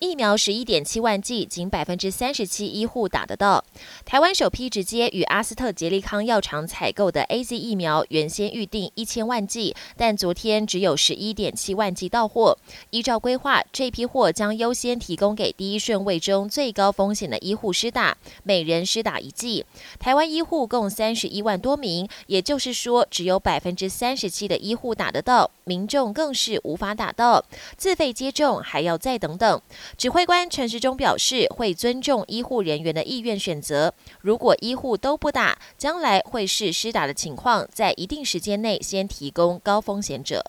疫苗十一点七万剂，仅百分之三十七医护打得到。台湾首批直接与阿斯特捷利康药厂采购的 A Z 疫苗，原先预定一千万剂，但昨天只有十一点七万剂到货。依照规划，这批货将优先提供给第一顺位中最高风险的医护施打，每人施打一剂。台湾医护共三十一万多名，也就是说，只有百分之三十七的医护打得到，民众更是无法打到，自费接种还要再等等。指挥官陈时中表示，会尊重医护人员的意愿选择。如果医护都不打，将来会视施打的情况，在一定时间内先提供高风险者。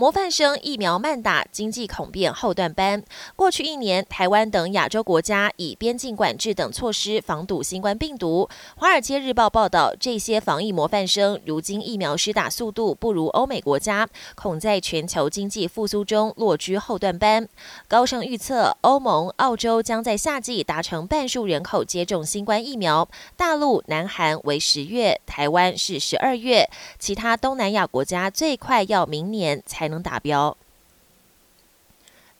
模范生疫苗慢打，经济恐变后段班。过去一年，台湾等亚洲国家以边境管制等措施防堵新冠病毒。华尔街日报报道，这些防疫模范生如今疫苗施打速度不如欧美国家，恐在全球经济复苏中落居后段班。高盛预测，欧盟、澳洲将在夏季达成半数人口接种新冠疫苗，大陆、南韩为十月，台湾是十二月，其他东南亚国家最快要明年才。能达标。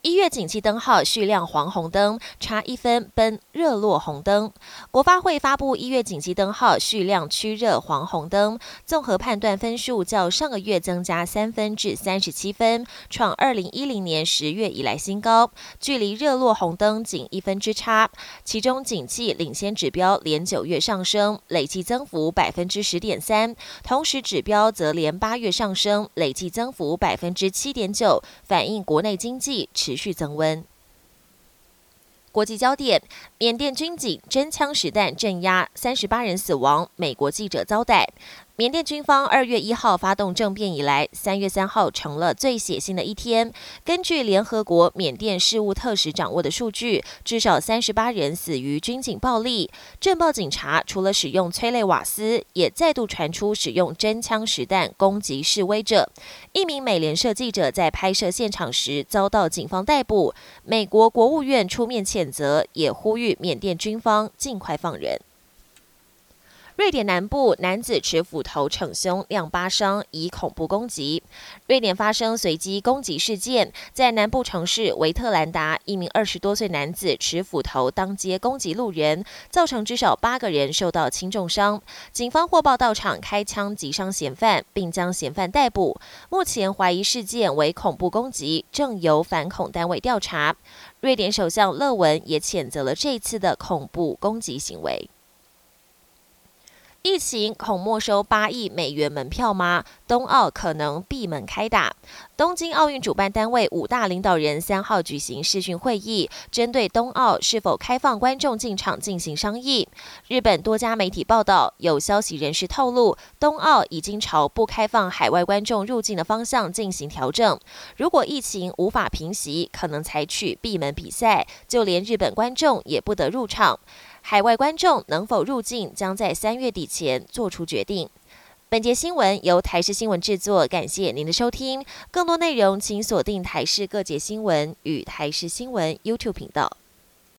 一月景气灯号续亮黄红灯，差一分奔热落红灯。国发会发布一月景气灯号续亮趋热黄红灯，综合判断分数较上个月增加三分至三十七分，创二零一零年十月以来新高，距离热落红灯仅一分之差。其中景气领先指标连九月上升，累计增幅百分之十点三，同时指标则连八月上升，累计增幅百分之七点九，反映国内经济。持续增温。国际焦点：缅甸军警真枪实弹镇压，三十八人死亡，美国记者遭逮。缅甸军方二月一号发动政变以来，三月三号成了最血腥的一天。根据联合国缅甸事务特使掌握的数据，至少三十八人死于军警暴力。镇暴警察除了使用催泪瓦斯，也再度传出使用真枪实弹攻击示威者。一名美联社记者在拍摄现场时遭到警方逮捕。美国国务院出面谴责，也呼吁缅甸军方尽快放人。瑞典南部男子持斧头逞凶，亮八伤，以恐怖攻击。瑞典发生随机攻击事件，在南部城市维特兰达，一名二十多岁男子持斧头当街攻击路人，造成至少八个人受到轻重伤。警方获报到场开枪击伤嫌犯，并将嫌犯逮捕。目前怀疑事件为恐怖攻击，正由反恐单位调查。瑞典首相勒文也谴责了这次的恐怖攻击行为。疫情恐没收八亿美元门票吗？冬奥可能闭门开打。东京奥运主办单位五大领导人三号举行视讯会议，针对冬奥是否开放观众进场进行商议。日本多家媒体报道，有消息人士透露，冬奥已经朝不开放海外观众入境的方向进行调整。如果疫情无法平息，可能采取闭门比赛，就连日本观众也不得入场。海外观众能否入境，将在三月底前做出决定。本节新闻由台视新闻制作，感谢您的收听。更多内容请锁定台视各节新闻与台视新闻 YouTube 频道。